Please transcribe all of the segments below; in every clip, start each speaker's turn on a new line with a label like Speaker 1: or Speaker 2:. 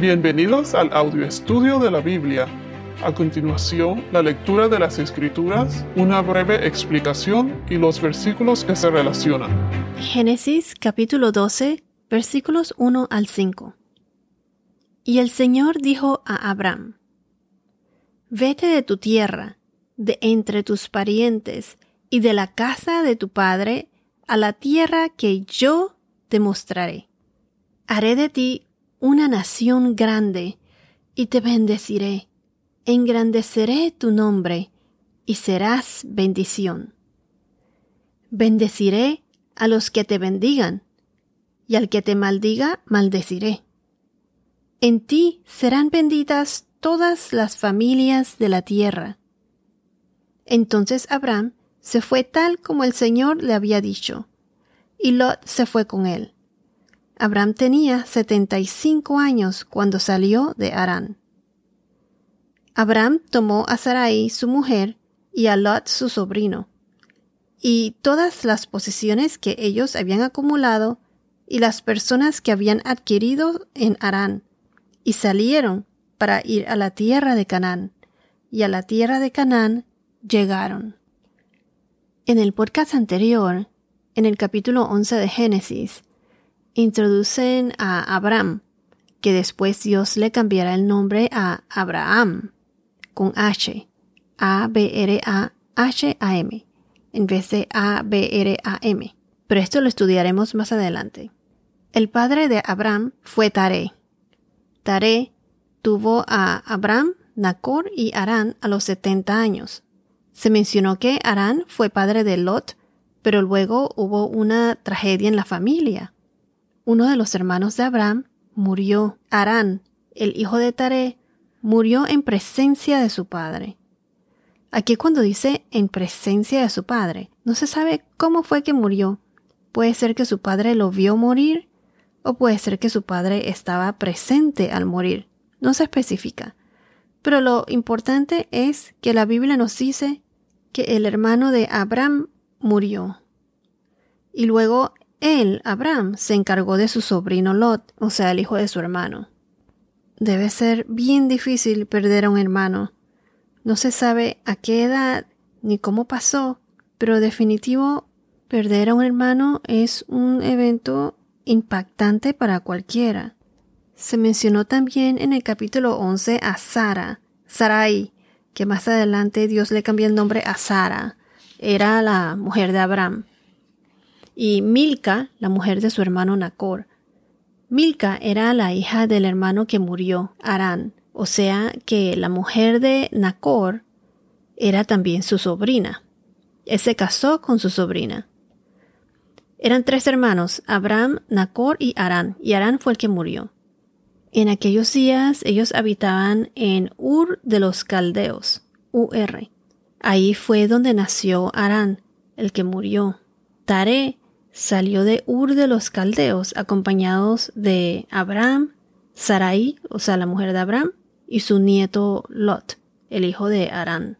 Speaker 1: Bienvenidos al audio estudio de la Biblia. A continuación, la lectura de las Escrituras, una breve explicación y los versículos que se relacionan.
Speaker 2: Génesis capítulo 12, versículos 1 al 5. Y el Señor dijo a Abraham, Vete de tu tierra, de entre tus parientes y de la casa de tu padre, a la tierra que yo te mostraré. Haré de ti una nación grande, y te bendeciré, engrandeceré tu nombre, y serás bendición. Bendeciré a los que te bendigan, y al que te maldiga, maldeciré. En ti serán benditas todas las familias de la tierra. Entonces Abraham se fue tal como el Señor le había dicho, y Lot se fue con él. Abraham tenía setenta y cinco años cuando salió de Harán. Abraham tomó a Sarai su mujer y a Lot su sobrino, y todas las posesiones que ellos habían acumulado y las personas que habían adquirido en Harán, y salieron para ir a la tierra de Canaán, y a la tierra de Canaán llegaron. En el podcast anterior, en el capítulo 11 de Génesis, introducen a Abraham, que después Dios le cambiará el nombre a Abraham, con H, A-B-R-A-H-A-M, en vez de A-B-R-A-M. Pero esto lo estudiaremos más adelante. El padre de Abraham fue Tare. Tare tuvo a Abraham, Nacor y Arán a los 70 años. Se mencionó que Arán fue padre de Lot, pero luego hubo una tragedia en la familia uno de los hermanos de Abraham murió. Arán, el hijo de Taré, murió en presencia de su padre. Aquí cuando dice en presencia de su padre, no se sabe cómo fue que murió. Puede ser que su padre lo vio morir o puede ser que su padre estaba presente al morir. No se especifica. Pero lo importante es que la Biblia nos dice que el hermano de Abraham murió. Y luego él, Abraham, se encargó de su sobrino Lot, o sea, el hijo de su hermano. Debe ser bien difícil perder a un hermano. No se sabe a qué edad ni cómo pasó, pero definitivo perder a un hermano es un evento impactante para cualquiera. Se mencionó también en el capítulo 11 a Sara, Sarai, que más adelante Dios le cambió el nombre a Sara. Era la mujer de Abraham y Milca, la mujer de su hermano Nacor. Milca era la hija del hermano que murió, Arán, o sea que la mujer de Nacor era también su sobrina. Él se casó con su sobrina. Eran tres hermanos, Abraham, Nacor y Arán, y Arán fue el que murió. En aquellos días ellos habitaban en Ur de los Caldeos, UR. Ahí fue donde nació Arán, el que murió. Tare salió de Ur de los Caldeos acompañados de Abraham, Sarai, o sea, la mujer de Abraham, y su nieto Lot, el hijo de Arán,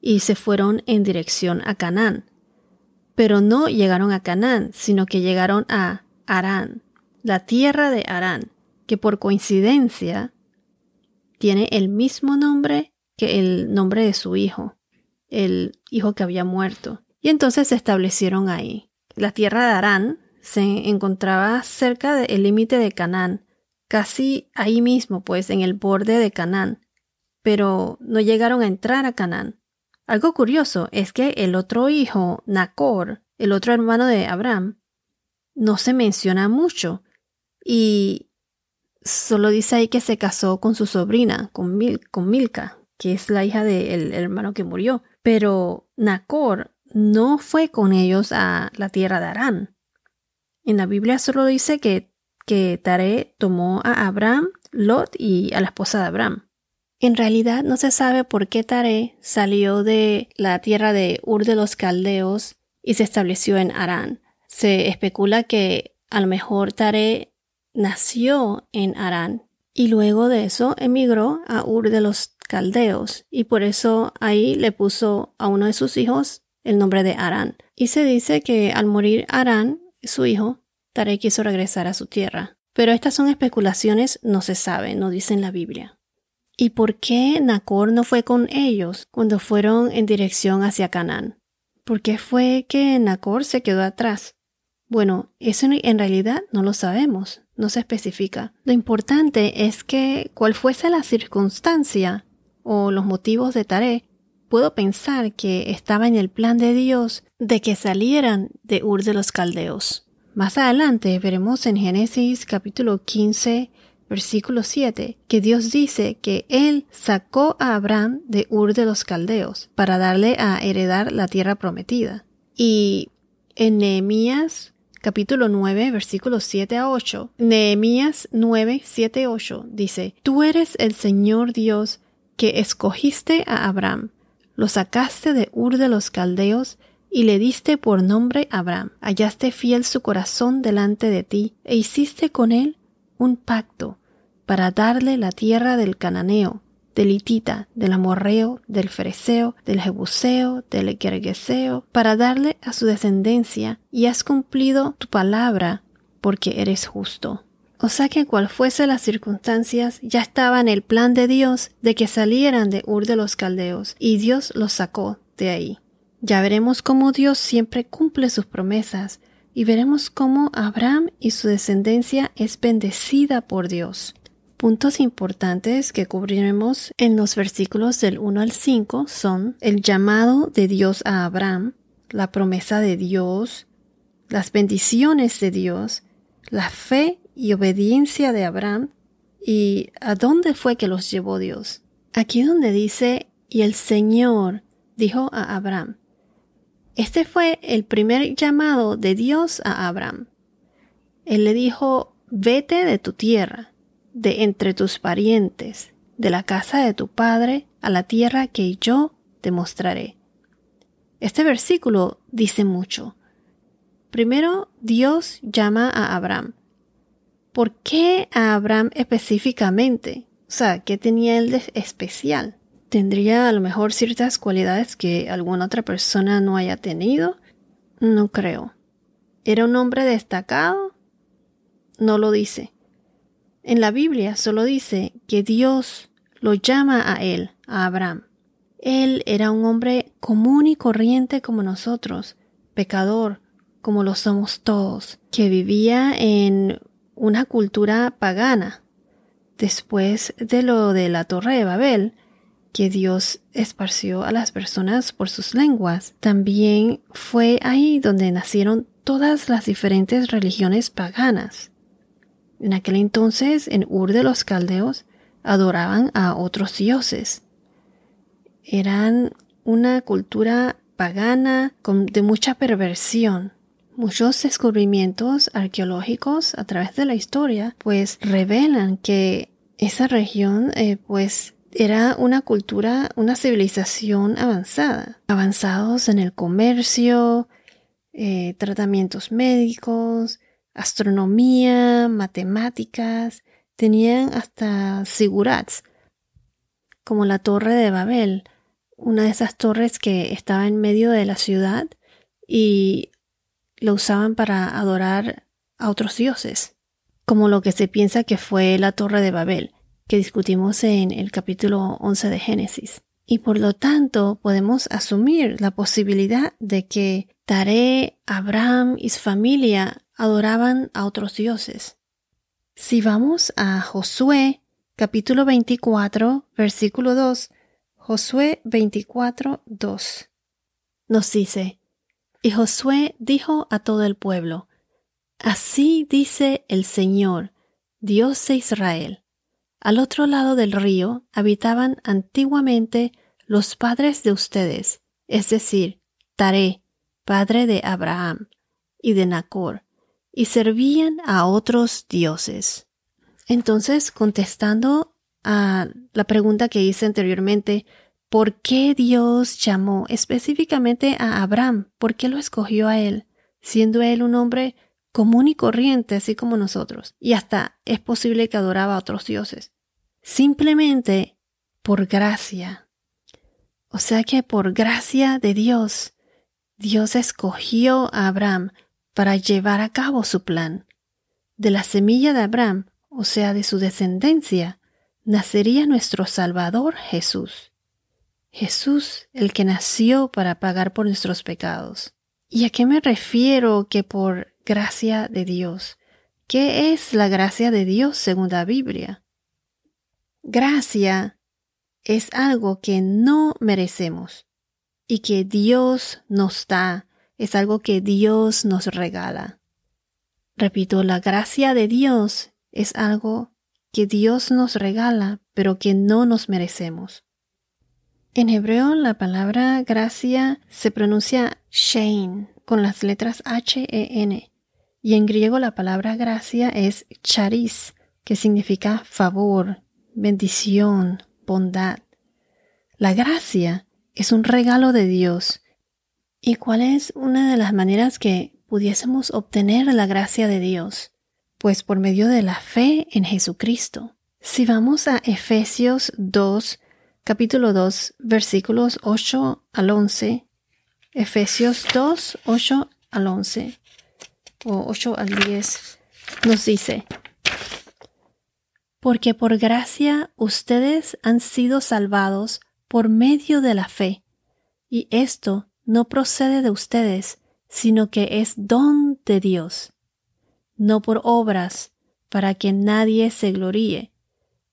Speaker 2: y se fueron en dirección a Canaán. Pero no llegaron a Canaán, sino que llegaron a Arán, la tierra de Arán, que por coincidencia tiene el mismo nombre que el nombre de su hijo, el hijo que había muerto. Y entonces se establecieron ahí. La tierra de Arán se encontraba cerca del límite de Canaán, casi ahí mismo, pues, en el borde de Canaán, pero no llegaron a entrar a Canaán. Algo curioso es que el otro hijo, Nacor, el otro hermano de Abraham, no se menciona mucho y solo dice ahí que se casó con su sobrina, con, con Milka, que es la hija del hermano que murió. Pero Nacor no fue con ellos a la tierra de Arán. En la Biblia solo dice que, que Tare tomó a Abraham, Lot y a la esposa de Abraham. En realidad no se sabe por qué Tare salió de la tierra de Ur de los Caldeos y se estableció en Arán. Se especula que a lo mejor Tare nació en Arán y luego de eso emigró a Ur de los Caldeos y por eso ahí le puso a uno de sus hijos el nombre de Arán. Y se dice que al morir Arán, su hijo, Tare quiso regresar a su tierra. Pero estas son especulaciones, no se sabe, no dice en la Biblia. ¿Y por qué Nacor no fue con ellos cuando fueron en dirección hacia Canaán? ¿Por qué fue que Nacor se quedó atrás? Bueno, eso en realidad no lo sabemos, no se especifica. Lo importante es que cual fuese la circunstancia o los motivos de Taré, puedo pensar que estaba en el plan de Dios de que salieran de Ur de los Caldeos. Más adelante veremos en Génesis capítulo 15 versículo 7 que Dios dice que Él sacó a Abraham de Ur de los Caldeos para darle a heredar la tierra prometida. Y en Nehemías capítulo 9, versículos 7 a 8, Nehemías 9, 7, 8 dice, Tú eres el Señor Dios que escogiste a Abraham, lo sacaste de Ur de los Caldeos y le diste por nombre Abraham. Hallaste fiel su corazón delante de ti e hiciste con él un pacto para darle la tierra del cananeo, del hitita, del amorreo, del fereceo, del jebuseo, del gergeseo, para darle a su descendencia, y has cumplido tu palabra, porque eres justo. O sea que cual fuese las circunstancias, ya estaba en el plan de Dios de que salieran de Ur de los Caldeos, y Dios los sacó de ahí. Ya veremos cómo Dios siempre cumple sus promesas, y veremos cómo Abraham y su descendencia es bendecida por Dios. Puntos importantes que cubriremos en los versículos del 1 al 5 son el llamado de Dios a Abraham, la promesa de Dios, las bendiciones de Dios, la fe y obediencia de Abraham y a dónde fue que los llevó Dios. Aquí donde dice, y el Señor dijo a Abraham. Este fue el primer llamado de Dios a Abraham. Él le dijo, vete de tu tierra de entre tus parientes, de la casa de tu padre, a la tierra que yo te mostraré. Este versículo dice mucho. Primero, Dios llama a Abraham. ¿Por qué a Abraham específicamente? O sea, ¿qué tenía él de especial? ¿Tendría a lo mejor ciertas cualidades que alguna otra persona no haya tenido? No creo. ¿Era un hombre destacado? No lo dice. En la Biblia solo dice que Dios lo llama a él, a Abraham. Él era un hombre común y corriente como nosotros, pecador, como lo somos todos, que vivía en una cultura pagana. Después de lo de la Torre de Babel, que Dios esparció a las personas por sus lenguas, también fue ahí donde nacieron todas las diferentes religiones paganas. En aquel entonces, en Ur de los Caldeos, adoraban a otros dioses. Eran una cultura pagana de mucha perversión. Muchos descubrimientos arqueológicos a través de la historia pues revelan que esa región eh, pues era una cultura, una civilización avanzada, avanzados en el comercio, eh, tratamientos médicos, astronomía, matemáticas, tenían hasta sigurats, como la torre de Babel, una de esas torres que estaba en medio de la ciudad y lo usaban para adorar a otros dioses, como lo que se piensa que fue la torre de Babel, que discutimos en el capítulo 11 de Génesis. Y por lo tanto podemos asumir la posibilidad de que Tare, Abraham y su familia adoraban a otros dioses. Si vamos a Josué capítulo 24 versículo 2, Josué 24 2, nos dice, y Josué dijo a todo el pueblo, Así dice el Señor, Dios de Israel. Al otro lado del río habitaban antiguamente los padres de ustedes, es decir, Taré, padre de Abraham, y de Nacor, y servían a otros dioses. Entonces, contestando a la pregunta que hice anteriormente, ¿por qué Dios llamó específicamente a Abraham? ¿Por qué lo escogió a él, siendo él un hombre común y corriente, así como nosotros? Y hasta es posible que adoraba a otros dioses. Simplemente por gracia. O sea que por gracia de Dios, Dios escogió a Abraham para llevar a cabo su plan. de la semilla de Abraham, o sea, de su descendencia, nacería nuestro Salvador Jesús. Jesús, el que nació para pagar por nuestros pecados. ¿Y a qué me refiero que por gracia de Dios? ¿Qué es la gracia de Dios según la Biblia? Gracia es algo que no merecemos y que Dios nos da, es algo que Dios nos regala. Repito, la gracia de Dios es algo que Dios nos regala, pero que no nos merecemos. En hebreo la palabra gracia se pronuncia shein con las letras H E N y en griego la palabra gracia es charis, que significa favor, bendición, bondad. La gracia es un regalo de Dios. ¿Y cuál es una de las maneras que pudiésemos obtener la gracia de Dios? Pues por medio de la fe en Jesucristo. Si vamos a Efesios 2, capítulo 2, versículos 8 al 11, Efesios 2, 8 al 11, o 8 al 10, nos dice, Porque por gracia ustedes han sido salvados por medio de la fe, y esto no procede de ustedes, sino que es don de Dios, no por obras, para que nadie se gloríe,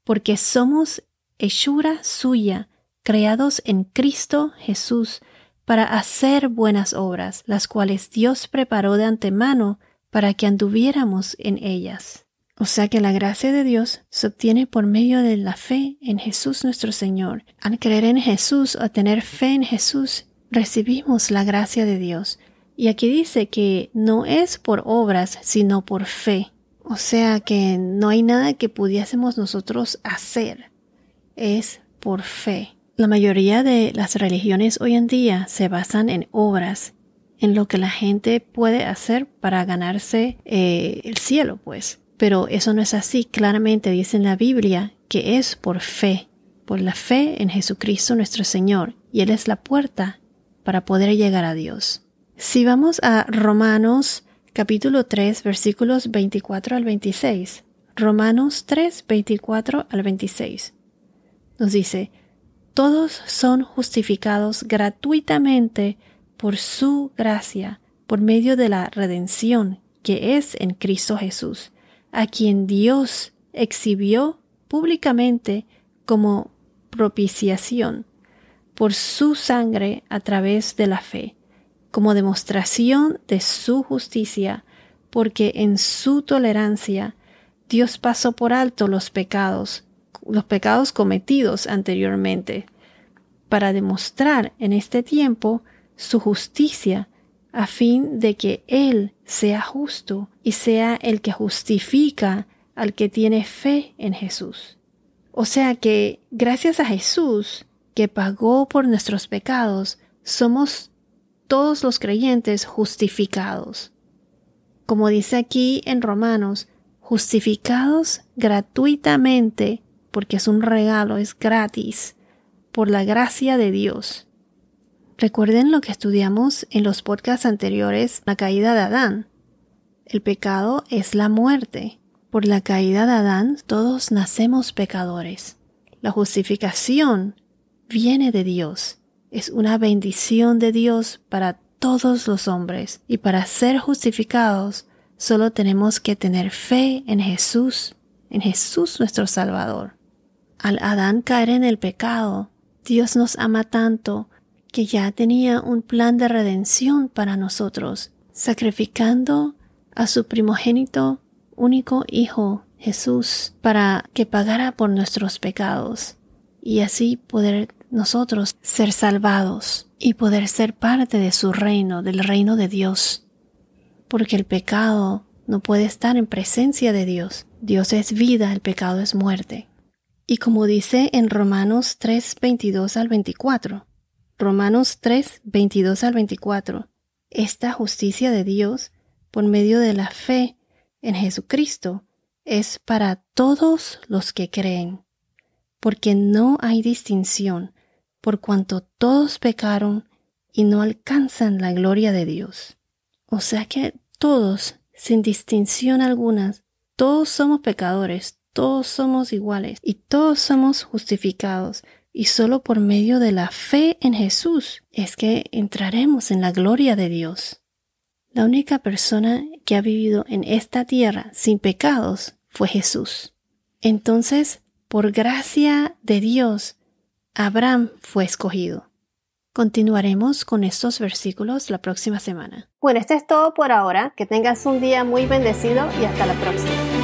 Speaker 2: porque somos hechura suya, creados en Cristo Jesús, para hacer buenas obras, las cuales Dios preparó de antemano para que anduviéramos en ellas. O sea que la gracia de Dios se obtiene por medio de la fe en Jesús nuestro Señor. Al creer en Jesús o tener fe en Jesús, recibimos la gracia de Dios. Y aquí dice que no es por obras, sino por fe. O sea que no hay nada que pudiésemos nosotros hacer. Es por fe. La mayoría de las religiones hoy en día se basan en obras, en lo que la gente puede hacer para ganarse eh, el cielo, pues. Pero eso no es así. Claramente dice en la Biblia que es por fe, por la fe en Jesucristo nuestro Señor, y Él es la puerta para poder llegar a Dios. Si vamos a Romanos capítulo 3 versículos 24 al 26, Romanos 3 24 al 26, nos dice, todos son justificados gratuitamente por su gracia, por medio de la redención que es en Cristo Jesús a quien Dios exhibió públicamente como propiciación por su sangre a través de la fe, como demostración de su justicia, porque en su tolerancia Dios pasó por alto los pecados, los pecados cometidos anteriormente, para demostrar en este tiempo su justicia a fin de que Él sea justo y sea el que justifica al que tiene fe en Jesús. O sea que gracias a Jesús, que pagó por nuestros pecados, somos todos los creyentes justificados. Como dice aquí en Romanos, justificados gratuitamente, porque es un regalo, es gratis, por la gracia de Dios. Recuerden lo que estudiamos en los podcasts anteriores, la caída de Adán. El pecado es la muerte. Por la caída de Adán todos nacemos pecadores. La justificación viene de Dios. Es una bendición de Dios para todos los hombres. Y para ser justificados solo tenemos que tener fe en Jesús, en Jesús nuestro Salvador. Al Adán caer en el pecado, Dios nos ama tanto que ya tenía un plan de redención para nosotros, sacrificando a su primogénito único Hijo, Jesús, para que pagara por nuestros pecados y así poder nosotros ser salvados y poder ser parte de su reino, del reino de Dios. Porque el pecado no puede estar en presencia de Dios. Dios es vida, el pecado es muerte. Y como dice en Romanos 3, 22 al 24, Romanos 3, 22 al 24. Esta justicia de Dios, por medio de la fe en Jesucristo, es para todos los que creen, porque no hay distinción, por cuanto todos pecaron y no alcanzan la gloria de Dios. O sea que todos, sin distinción alguna, todos somos pecadores, todos somos iguales y todos somos justificados. Y solo por medio de la fe en Jesús es que entraremos en la gloria de Dios. La única persona que ha vivido en esta tierra sin pecados fue Jesús. Entonces, por gracia de Dios, Abraham fue escogido. Continuaremos con estos versículos la próxima semana. Bueno, esto es todo por ahora. Que tengas un día muy bendecido y hasta la próxima.